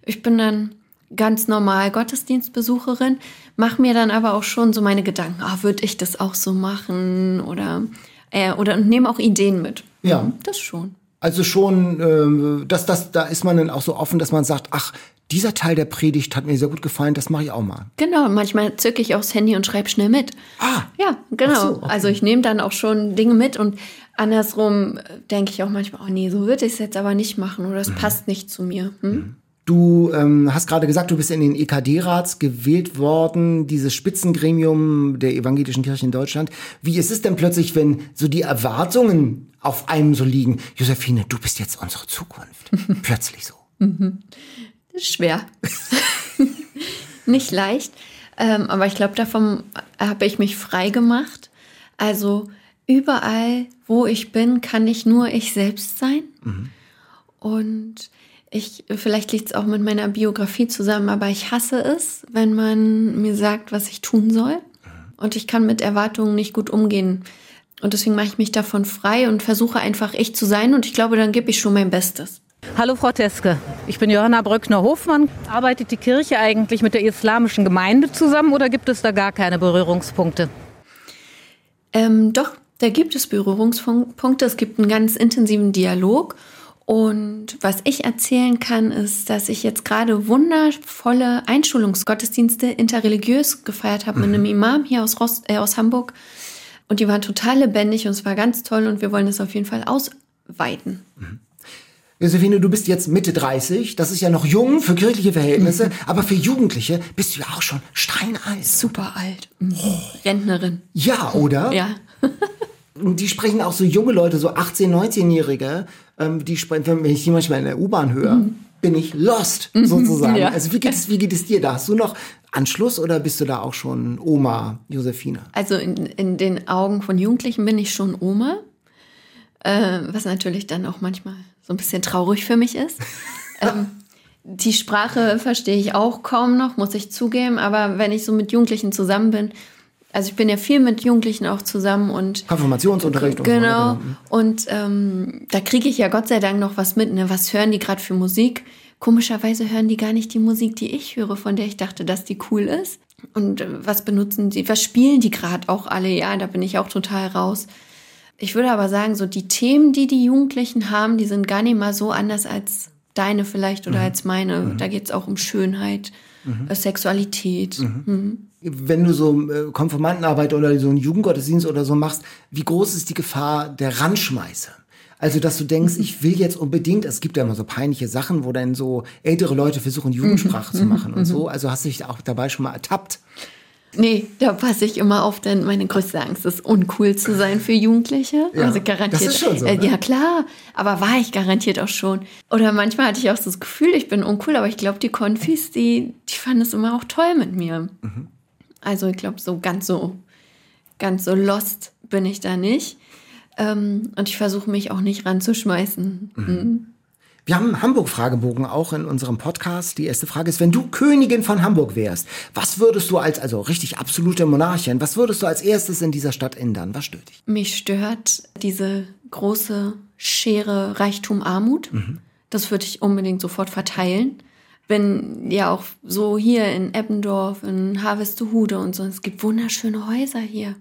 ich bin dann ganz normal Gottesdienstbesucherin, mache mir dann aber auch schon so meine Gedanken, ah, würde ich das auch so machen oder äh, oder und nehme auch Ideen mit. Ja. Das schon. Also schon, ähm, das, das, da ist man dann auch so offen, dass man sagt, ach, dieser Teil der Predigt hat mir sehr gut gefallen, das mache ich auch mal. Genau, manchmal zücke ich aufs Handy und schreibe schnell mit. Ah. Ja, genau. So, okay. Also ich nehme dann auch schon Dinge mit und andersrum denke ich auch manchmal, oh nee, so würde ich es jetzt aber nicht machen oder es Mhm. passt nicht zu mir. Hm? Du ähm, hast gerade gesagt, du bist in den EKD-Rats gewählt worden, dieses Spitzengremium der evangelischen Kirche in Deutschland. Wie ist es denn plötzlich, wenn so die Erwartungen auf einem so liegen? Josephine, du bist jetzt unsere Zukunft. plötzlich so. Das ist schwer. nicht leicht. Ähm, aber ich glaube, davon habe ich mich frei gemacht. Also überall, wo ich bin, kann ich nur ich selbst sein. Und ich, vielleicht liegt es auch mit meiner Biografie zusammen, aber ich hasse es, wenn man mir sagt, was ich tun soll. Und ich kann mit Erwartungen nicht gut umgehen. Und deswegen mache ich mich davon frei und versuche einfach ich zu sein. Und ich glaube, dann gebe ich schon mein Bestes. Hallo Frau Teske, ich bin Johanna Brückner-Hofmann. Arbeitet die Kirche eigentlich mit der islamischen Gemeinde zusammen oder gibt es da gar keine Berührungspunkte? Ähm, doch, da gibt es Berührungspunkte. Es gibt einen ganz intensiven Dialog. Und was ich erzählen kann, ist, dass ich jetzt gerade wundervolle Einschulungsgottesdienste interreligiös gefeiert habe mit einem Imam hier aus, Rost, äh, aus Hamburg. Und die waren total lebendig und es war ganz toll und wir wollen es auf jeden Fall ausweiten. Josephine, du bist jetzt Mitte 30. Das ist ja noch jung für kirchliche Verhältnisse, aber für Jugendliche bist du ja auch schon steinalt. Super alt. Mhm. Rentnerin. Ja, oder? Ja. Die sprechen auch so junge Leute, so 18-, 19-Jährige, ähm, die sprechen, wenn ich die manchmal in der U-Bahn höre, bin ich lost, sozusagen. Ja. Also wie geht, es, wie geht es dir da? Hast du noch Anschluss oder bist du da auch schon Oma Josephine? Also in, in den Augen von Jugendlichen bin ich schon Oma, äh, was natürlich dann auch manchmal so ein bisschen traurig für mich ist. ähm, die Sprache verstehe ich auch kaum noch, muss ich zugeben, aber wenn ich so mit Jugendlichen zusammen bin, Also ich bin ja viel mit Jugendlichen auch zusammen und Konfirmationsunterricht und genau. ne? Und ähm, da kriege ich ja Gott sei Dank noch was mit. Ne? Was hören die gerade für Musik? Komischerweise hören die gar nicht die Musik, die ich höre, von der ich dachte, dass die cool ist. Und äh, was benutzen die? Was spielen die gerade auch alle? Ja, da bin ich auch total raus. Ich würde aber sagen, so die Themen, die die Jugendlichen haben, die sind gar nicht mal so anders als deine vielleicht oder als meine. Da geht es auch um Schönheit, äh, Sexualität. Mhm. Wenn du so äh, Konfirmandenarbeit oder so einen Jugendgottesdienst oder so machst, wie groß ist die Gefahr der Ranschmeiße? Also, dass du denkst, ich will jetzt unbedingt, es gibt ja immer so peinliche Sachen, wo dann so ältere Leute versuchen, Jugendsprache zu machen und so. Also hast du dich auch dabei schon mal ertappt? Nee, da passe ich immer auf, denn meine größte Angst ist, uncool zu sein für Jugendliche. Ja, also garantiert. das ist schon so, äh, ne? Ja, klar, aber war ich garantiert auch schon. Oder manchmal hatte ich auch so das Gefühl, ich bin uncool, aber ich glaube, die Konfis, die, die fanden es immer auch toll mit mir. Mhm. Also ich glaube, so ganz so, ganz so lost bin ich da nicht. Ähm, und ich versuche mich auch nicht ranzuschmeißen. Mhm. Wir haben einen Hamburg-Fragebogen auch in unserem Podcast. Die erste Frage ist, wenn du Königin von Hamburg wärst, was würdest du als, also richtig absolute Monarchin, was würdest du als erstes in dieser Stadt ändern? Was stört dich? Mich stört diese große Schere Reichtum-Armut. Das würde ich unbedingt sofort verteilen. Wenn ja auch so hier in Eppendorf, in Harvestehude und so, es gibt wunderschöne Häuser hier.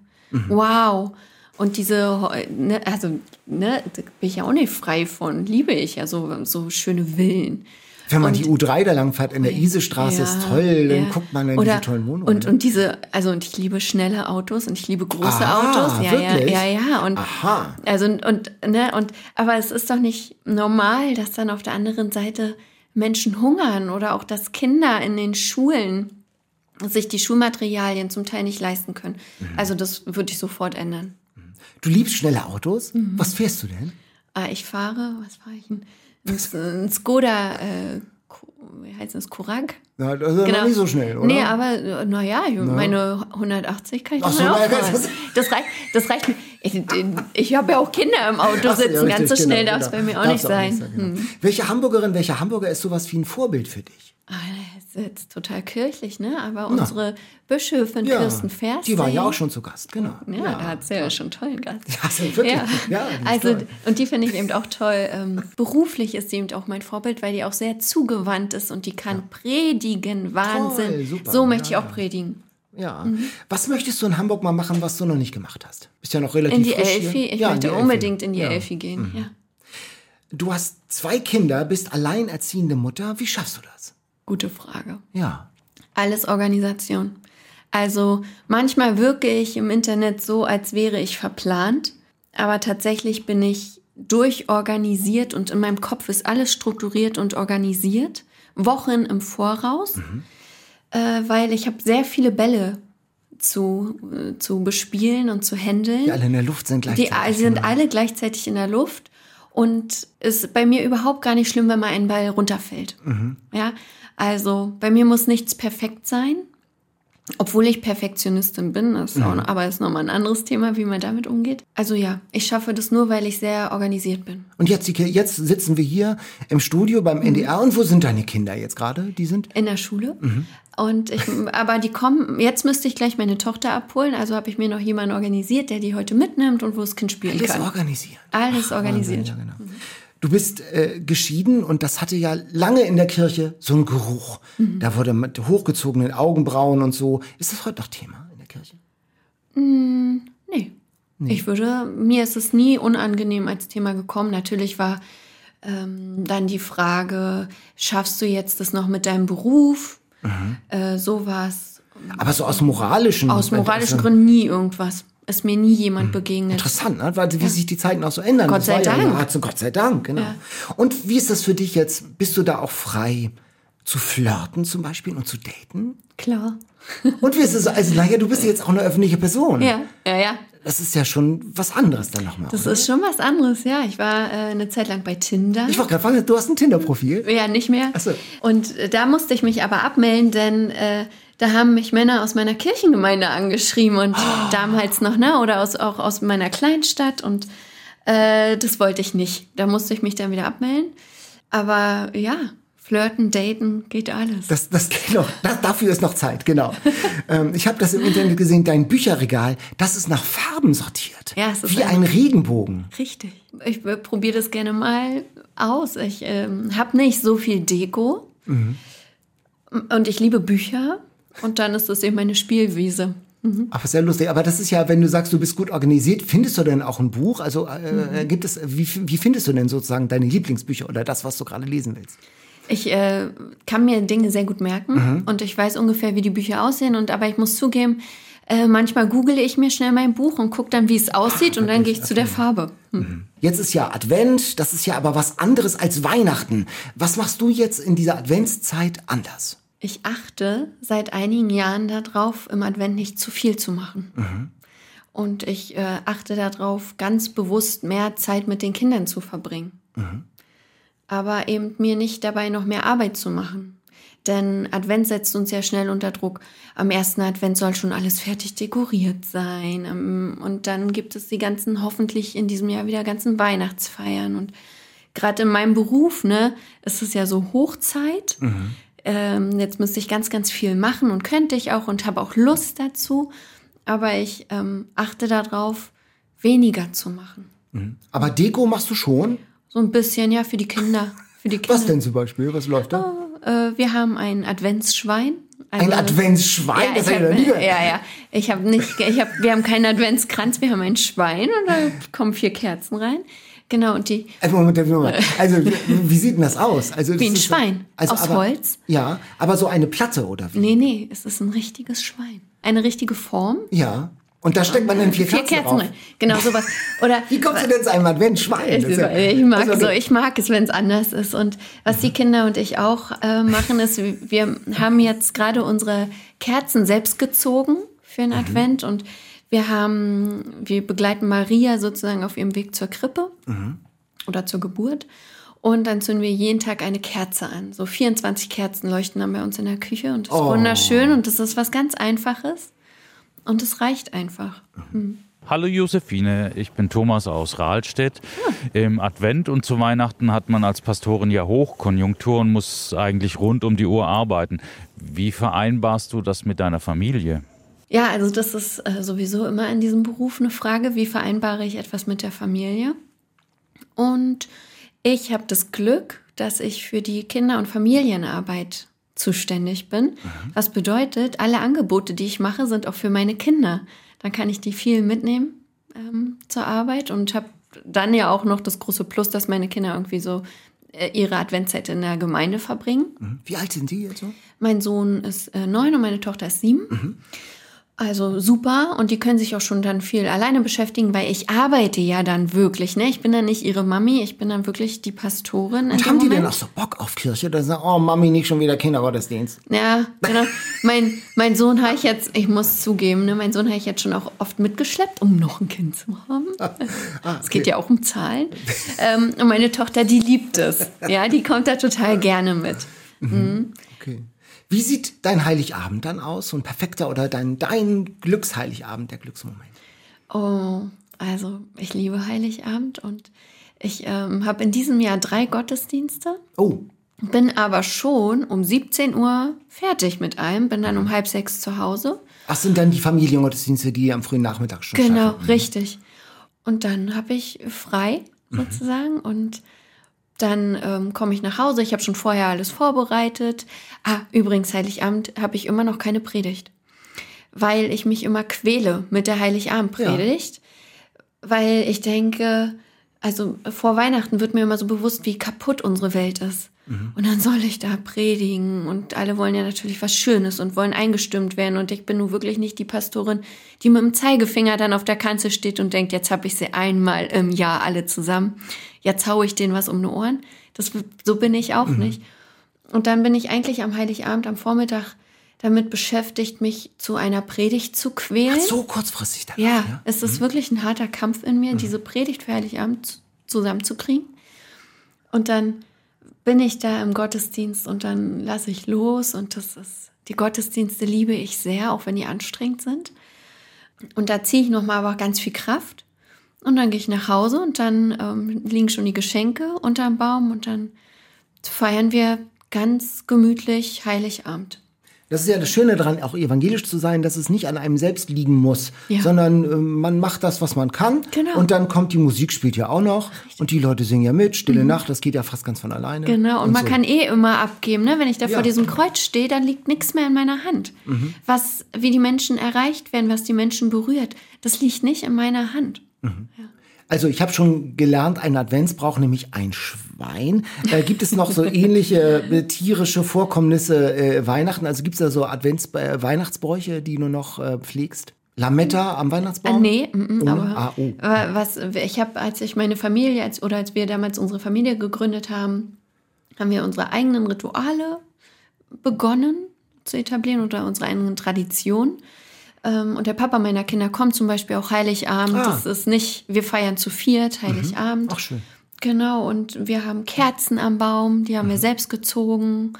Wow. Und diese, ne, also, ne, da bin ich ja auch nicht frei von, liebe ich ja so, so schöne Villen. Wenn man Und- die U3 da lang fährt in der Isestraße, ist toll, dann ja. guckt man in Oder- diese tollen Wohnungen. Und, ne? und diese, also und ich liebe schnelle Autos und ich liebe große Aha, Autos. Ja, wirklich? ja, ja, ja. Und Aha. also und, und ne, und aber es ist doch nicht normal, dass dann auf der anderen Seite Menschen hungern oder auch dass Kinder in den Schulen sich die Schulmaterialien zum Teil nicht leisten können. Mhm. Also das würde ich sofort ändern. Du liebst schnelle Autos? Mhm. Was fährst du denn? Ah, ich fahre, was fahre ich denn? Ein, ein Skoda, äh, wie heißt das, Korak? Ja, das ist noch nicht so schnell, oder? Nee, aber naja, meine 180 kann ich Ach so, auch nein, fahren. das- Das reicht, das reicht mir. Ich, ich habe ja auch Kinder im Auto so, ja, sitzen. Ganz so schnell genau, darf es genau. bei mir auch Darf's nicht sein. genau. Hm. Welche Hamburgerin, welcher Hamburger ist sowas wie ein Vorbild für dich? Ah, ist jetzt total kirchlich, ne? Aber unsere Bischöfin Kirsten Fersting. die war ja auch schon zu Gast, genau. Ja, da hat sie ja schon einen tollen Gast. Ja, also wirklich. Ja. Ja, also, toll. und die finde ich eben auch toll. Ähm, beruflich ist sie eben auch mein Vorbild, weil die auch sehr zugewandt ist und die kann predigen. Wahnsinn. Toll, super. So möchte Ja, ich auch predigen. Ja. Was möchtest du in Hamburg mal machen, was du noch nicht gemacht hast? Bist ja noch relativ In die frisch hier. Elfi? Ich ja, in möchte Elfi. unbedingt in die ja. Mhm. Elfi gehen. Ja. Du hast zwei Kinder, bist alleinerziehende Mutter. Wie schaffst du das? Gute Frage. Ja. Alles Organisation. Also manchmal wirke ich im Internet so, als wäre ich verplant, aber tatsächlich bin ich durchorganisiert und in meinem Kopf ist alles strukturiert und organisiert, Wochen im Voraus, äh, weil ich habe sehr viele Bälle zu, äh, zu bespielen und zu handeln. Die alle in der Luft sind Die gleichzeitig. sind genau. alle gleichzeitig in der Luft und ist bei mir überhaupt gar nicht schlimm, wenn mal ein Ball runterfällt. Mhm. Ja, also bei mir muss nichts perfekt sein, obwohl ich Perfektionistin bin. Das ist Mhm. auch, aber ist nochmal ein anderes Thema, wie man damit umgeht. Also ja, ich schaffe das nur, weil ich sehr organisiert bin. Und jetzt, jetzt sitzen wir hier im Studio Mhm. beim NDR. Und wo sind deine Kinder jetzt gerade? Die sind In der Schule. Mhm. Und ich, aber die kommen, jetzt müsste ich gleich meine Tochter abholen, also habe ich mir noch jemanden organisiert, der die heute mitnimmt und wo das Kind spielen alles kann. organisiert. Alles organisiert. Ja, genau. Du bist äh, geschieden und das hatte ja lange in der Kirche so einen Geruch. Mhm. Da wurde mit hochgezogenen Augenbrauen und so. Ist das heute noch Thema in der Kirche? Nee. Ich würde, mir ist es nie unangenehm als Thema gekommen. Natürlich war ähm, dann die Frage, schaffst du jetzt das noch mit deinem Beruf? Äh, sowas. Aber so aus moralischen Aus moralischen also, Gründen nie irgendwas. Ist mir nie jemand begegnet. Interessant, ne? weil wie sich die Zeiten auch so ändern. Gott sei war ja Dank. nahezu Gott sei Dank, genau. Ja. Und wie ist das für dich jetzt? Bist du da auch frei zu flirten zum Beispiel und zu daten? Klar. Und wie ist es? Also, naja, du bist jetzt auch eine öffentliche Person. Ja, ja, ja. Das ist ja schon was anderes dann nochmal. Das oder? ist schon was anderes, ja. Ich war äh, eine Zeit lang bei Tinder. Ich wollte gerade fragen, du hast ein Tinder-Profil. Ja, nicht mehr. Ach so. Und äh, da musste ich mich aber abmelden, denn äh, da haben mich Männer aus meiner Kirchengemeinde angeschrieben und damals noch, ne? Oder aus, auch aus meiner Kleinstadt und äh, das wollte ich nicht. Da musste ich mich dann wieder abmelden. Aber ja, Flirten, daten, geht alles. Das, das geht noch. Das, dafür ist noch Zeit, genau. ähm, ich habe das im Internet gesehen, dein Bücherregal, das ist nach Farben sortiert. Ja, es ist Wie ein Regenbogen. Richtig. Ich äh, probiere das gerne mal aus. Ich ähm, habe nicht so viel Deko. Mhm. Und ich liebe Bücher. Und dann ist das eben meine Spielwiese. Aber sehr lustig. Aber das ist ja, wenn du sagst, du bist gut organisiert, findest du denn auch ein Buch? Also äh, gibt es, wie, wie findest du denn sozusagen deine Lieblingsbücher oder das, was du gerade lesen willst? Ich äh, kann mir Dinge sehr gut merken und ich weiß ungefähr, wie die Bücher aussehen. Und aber ich muss zugeben, äh, manchmal google ich mir schnell mein Buch und gucke dann, wie es aussieht, und dann gehe ich zu der Farbe. Hm. Jetzt ist ja Advent, das ist ja aber was anderes als Weihnachten. Was machst du jetzt in dieser Adventszeit anders? Ich achte seit einigen Jahren darauf, im Advent nicht zu viel zu machen. Und ich äh, achte darauf, ganz bewusst mehr Zeit mit den Kindern zu verbringen. Aber eben mir nicht dabei noch mehr Arbeit zu machen. Denn Advent setzt uns ja schnell unter Druck. Am ersten Advent soll schon alles fertig dekoriert sein. Ähm, Und dann gibt es die ganzen, hoffentlich in diesem Jahr wieder ganzen Weihnachtsfeiern. Und gerade in meinem Beruf, ne, ist es ja so Hochzeit. Ähm, jetzt müsste ich ganz, ganz viel machen und könnte ich auch und habe auch Lust dazu. Aber ich ähm, achte darauf, weniger zu machen. Aber Deko machst du schon? So ein bisschen, ja, für die Kinder. Für die Kinder. Was denn zum Beispiel? Was läuft da? Äh, wir haben ein Adventsschwein. Ein Also- Adventsschwein? Ja, das ich hab ich ja, ja. Ich habe nicht, ich hab, wir haben keinen Adventskranz, wir haben ein Schwein und da kommen vier Kerzen rein. Genau, und die, Also, Moment, Moment. Also, wie, wie sieht denn das aus? Also, Wie das ein ist- Schwein. Aus aber, Holz? Ja, aber so eine Platte oder wie? nee, nee, es ist ein richtiges Schwein. Eine richtige Form. Ja. Und da steckt man dann vier, Vier Kerzen, Kerzen drauf. rein. Genau, sowas. Oder Wie kommst du denn zu einem ist ja- ich, mag ist so, ja- ich mag es, wenn es anders ist. Und was die Kinder und ich auch äh, machen, ist, wir haben jetzt gerade unsere Kerzen selbst gezogen für Mhm. den Advent und wir haben, wir begleiten Maria sozusagen auf ihrem Weg zur Krippe Mhm. oder zur Geburt. Und dann zünden wir jeden Tag eine Kerze an. So 24 Kerzen leuchten dann bei uns in der Küche und das ist Oh. wunderschön und das ist was ganz Einfaches. Und es reicht einfach. Hallo Josephine, ich bin Thomas aus Rahlstedt. Im Advent und zu Weihnachten hat man als Pastorin ja Hochkonjunktur und muss eigentlich rund um die Uhr arbeiten. Wie vereinbarst du das mit deiner Familie? Ja, also das ist äh, sowieso immer in diesem Beruf eine Frage, wie vereinbare ich etwas mit der Familie? Und ich habe das Glück, dass ich für die Kinder- und Familienarbeit zuständig bin. Was bedeutet, alle Angebote, die ich mache, sind auch für meine Kinder. Dann kann ich die viel mitnehmen ähm, zur Arbeit und habe dann ja auch noch das große Plus, dass meine Kinder irgendwie so äh, ihre Adventszeit in der Gemeinde verbringen. Wie alt sind die jetzt so? Mein Sohn ist äh, neun und meine Tochter ist sieben. Also super und die können sich auch schon dann viel alleine beschäftigen, weil ich arbeite ja dann wirklich. Ne? Ich bin dann nicht ihre Mami, ich bin dann wirklich die Pastorin. in Und haben die denn auch so Bock auf Kirche? Oder sagen, oh Mami, nicht schon wieder Kindergottesdienst. Ja, genau. mein, mein Sohn habe ich jetzt, ich muss zugeben, ne, mein Sohn habe ich jetzt schon auch oft mitgeschleppt, um noch ein Kind zu haben. Es geht ja auch um Zahlen. ähm, und meine Tochter, die liebt es. Ja, die kommt da total gerne mit. Okay. Wie sieht dein Heiligabend dann aus? So ein perfekter oder dein, dein Glücksheiligabend, der Glücksmoment? Oh, also ich liebe Heiligabend und ich ähm, habe in diesem Jahr drei Gottesdienste, Oh, bin aber schon um 17 Uhr fertig mit allem, bin dann um halb sechs zu Hause. was sind dann die Familiengottesdienste, die am frühen Nachmittag schon Genau, stattfinden? richtig. Und dann habe ich frei sozusagen und dann ähm, komme ich nach Hause. Ich habe schon vorher alles vorbereitet. Ah, übrigens, Heiligabend habe ich immer noch keine Predigt, weil ich mich immer quäle mit der Heiligabendpredigt, weil ich denke, also vor Weihnachten wird mir immer so bewusst, wie kaputt unsere Welt ist. Und dann soll ich da predigen und alle wollen ja natürlich was Schönes und wollen eingestimmt werden und ich bin nun wirklich nicht die Pastorin, die mit dem Zeigefinger dann auf der Kanzel steht und denkt, jetzt habe ich sie einmal im Jahr alle zusammen, jetzt hau ich denen was um die Ohren. Das, so bin ich auch nicht. Und dann bin ich eigentlich am Heiligabend am Vormittag damit beschäftigt, mich zu einer Predigt zu quälen. Ach, so kurzfristig dann. Ja, ja? es ist wirklich ein harter Kampf in mir, diese Predigt für Heiligabend zu- zusammenzukriegen. Und dann bin ich da im Gottesdienst und dann lasse ich los und das ist, die Gottesdienste liebe ich sehr, auch wenn die anstrengend sind. Und da ziehe ich nochmal aber ganz viel Kraft. Und dann gehe ich nach Hause und dann ähm, liegen schon die Geschenke unterm Baum und dann feiern wir ganz gemütlich Heiligabend. Das ist ja das Schöne daran, auch evangelisch zu sein, dass es nicht an einem selbst liegen muss, Ja. sondern äh, man macht das, was man kann. Genau. Und dann kommt die Musik, spielt ja auch noch. Und die Leute singen ja mit. Stille Nacht, das geht ja fast ganz von alleine. Mhm. Genau, und, man so. kann eh immer abgeben. Ne? Wenn ich da Ja. vor diesem Kreuz stehe, dann liegt nichts mehr in meiner Hand. Mhm. Was, wie die Menschen erreicht werden, was die Menschen berührt, das liegt nicht in meiner Hand. Also ich habe schon gelernt, ein Advents braucht nämlich ein Schwein. Äh, gibt es noch so ähnliche äh, tierische Vorkommnisse äh, Weihnachten? Also gibt es da so Advents äh, Weihnachtsbräuche, die du noch äh, pflegst? Lametta am Weihnachtsbaum? nee, mm, mm, Ohne? aber, Ah, oh. aber was ich habe, als ich meine Familie als, oder als wir damals unsere Familie gegründet haben, haben wir unsere eigenen Rituale begonnen zu etablieren oder unsere eigenen Traditionen. Ähm, und der Papa meiner Kinder kommt zum Beispiel auch Heiligabend. Ah. Das ist nicht, wir feiern zu viert Heiligabend. Ach schön. Genau, und wir haben Kerzen am Baum, die haben wir selbst gezogen.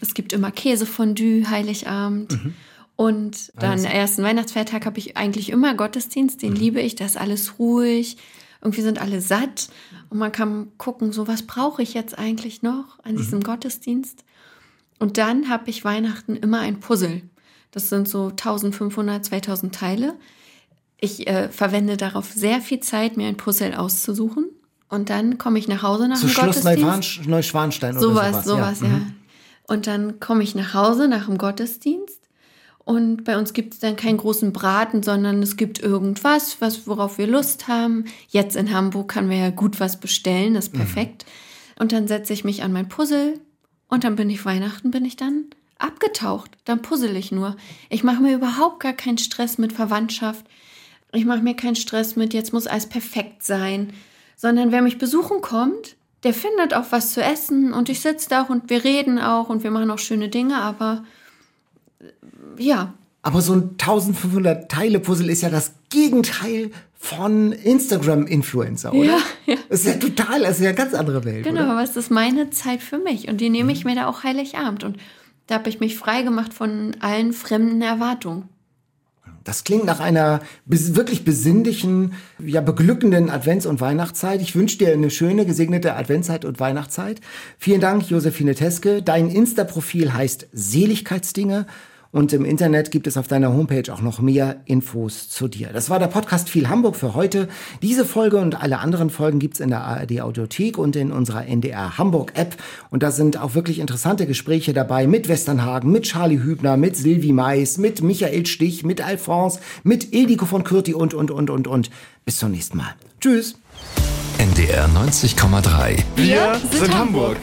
Es gibt immer Käsefondue, Heiligabend. Und dann ersten Weihnachtsfeiertag habe ich eigentlich immer Gottesdienst, den liebe ich, da ist alles ruhig. Irgendwie sind alle satt und man kann gucken, so was brauche ich jetzt eigentlich noch an diesem Gottesdienst. Und dann habe ich Weihnachten immer ein Puzzle. Das sind so 1500, 2000 Teile. Ich äh, verwende darauf sehr viel Zeit, mir ein Puzzle auszusuchen. Und dann komme ich nach Hause nach So dem Schloss Gottesdienst. Neuschwan- Neuschwanstein oder Sowas, sowas. sowas, ja. Mhm. Und dann komme ich nach Hause nach dem Gottesdienst. Und bei uns gibt es dann keinen großen Braten, sondern es gibt irgendwas, was, worauf wir Lust haben. Jetzt in Hamburg kann wir ja gut was bestellen, das ist perfekt. Und dann setze ich mich an mein Puzzle und dann bin ich Weihnachten, bin ich dann abgetaucht. Dann puzzle ich nur. Ich mache mir überhaupt gar keinen Stress mit Verwandtschaft. Ich mache mir keinen Stress mit, jetzt muss alles perfekt sein. Sondern wer mich besuchen kommt, der findet auch was zu essen und ich sitze da auch und wir reden auch und wir machen auch schöne Dinge, aber äh, ja, Aber so ein 1500 Teile Puzzle ist ja das Gegenteil von Instagram-Influencer, oder? Ja, ja. Das ist ja total, das ist ja eine ganz andere Welt, genau, oder? aber es ist meine Zeit für mich und die nehme ich mir da auch Heiligabend und da habe ich mich frei gemacht von allen fremden Erwartungen. Das klingt nach einer wirklich besinnlichen, ja beglückenden Advents- und Weihnachtszeit. Ich wünsche dir eine schöne, gesegnete Adventszeit und Weihnachtszeit. Vielen Dank, Josephine Teske. Dein Insta-Profil heißt Seligkeitsdinge. Und im Internet gibt es auf deiner Homepage auch noch mehr Infos zu dir. Das war der Podcast Viel Hamburg für heute. Diese Folge und alle anderen Folgen gibt's in der ARD Audiothek und in unserer NDR Hamburg App. Und da sind auch wirklich interessante Gespräche dabei mit Westernhagen, mit Charlie Hübner, mit Silvi Mais, mit Michael Stich, mit Alphonse, mit Ildiko von Kürti und, und, und, und, und. Bis zum nächsten Mal. Tschüss. NDR 90,3. Wir sind Hamburg.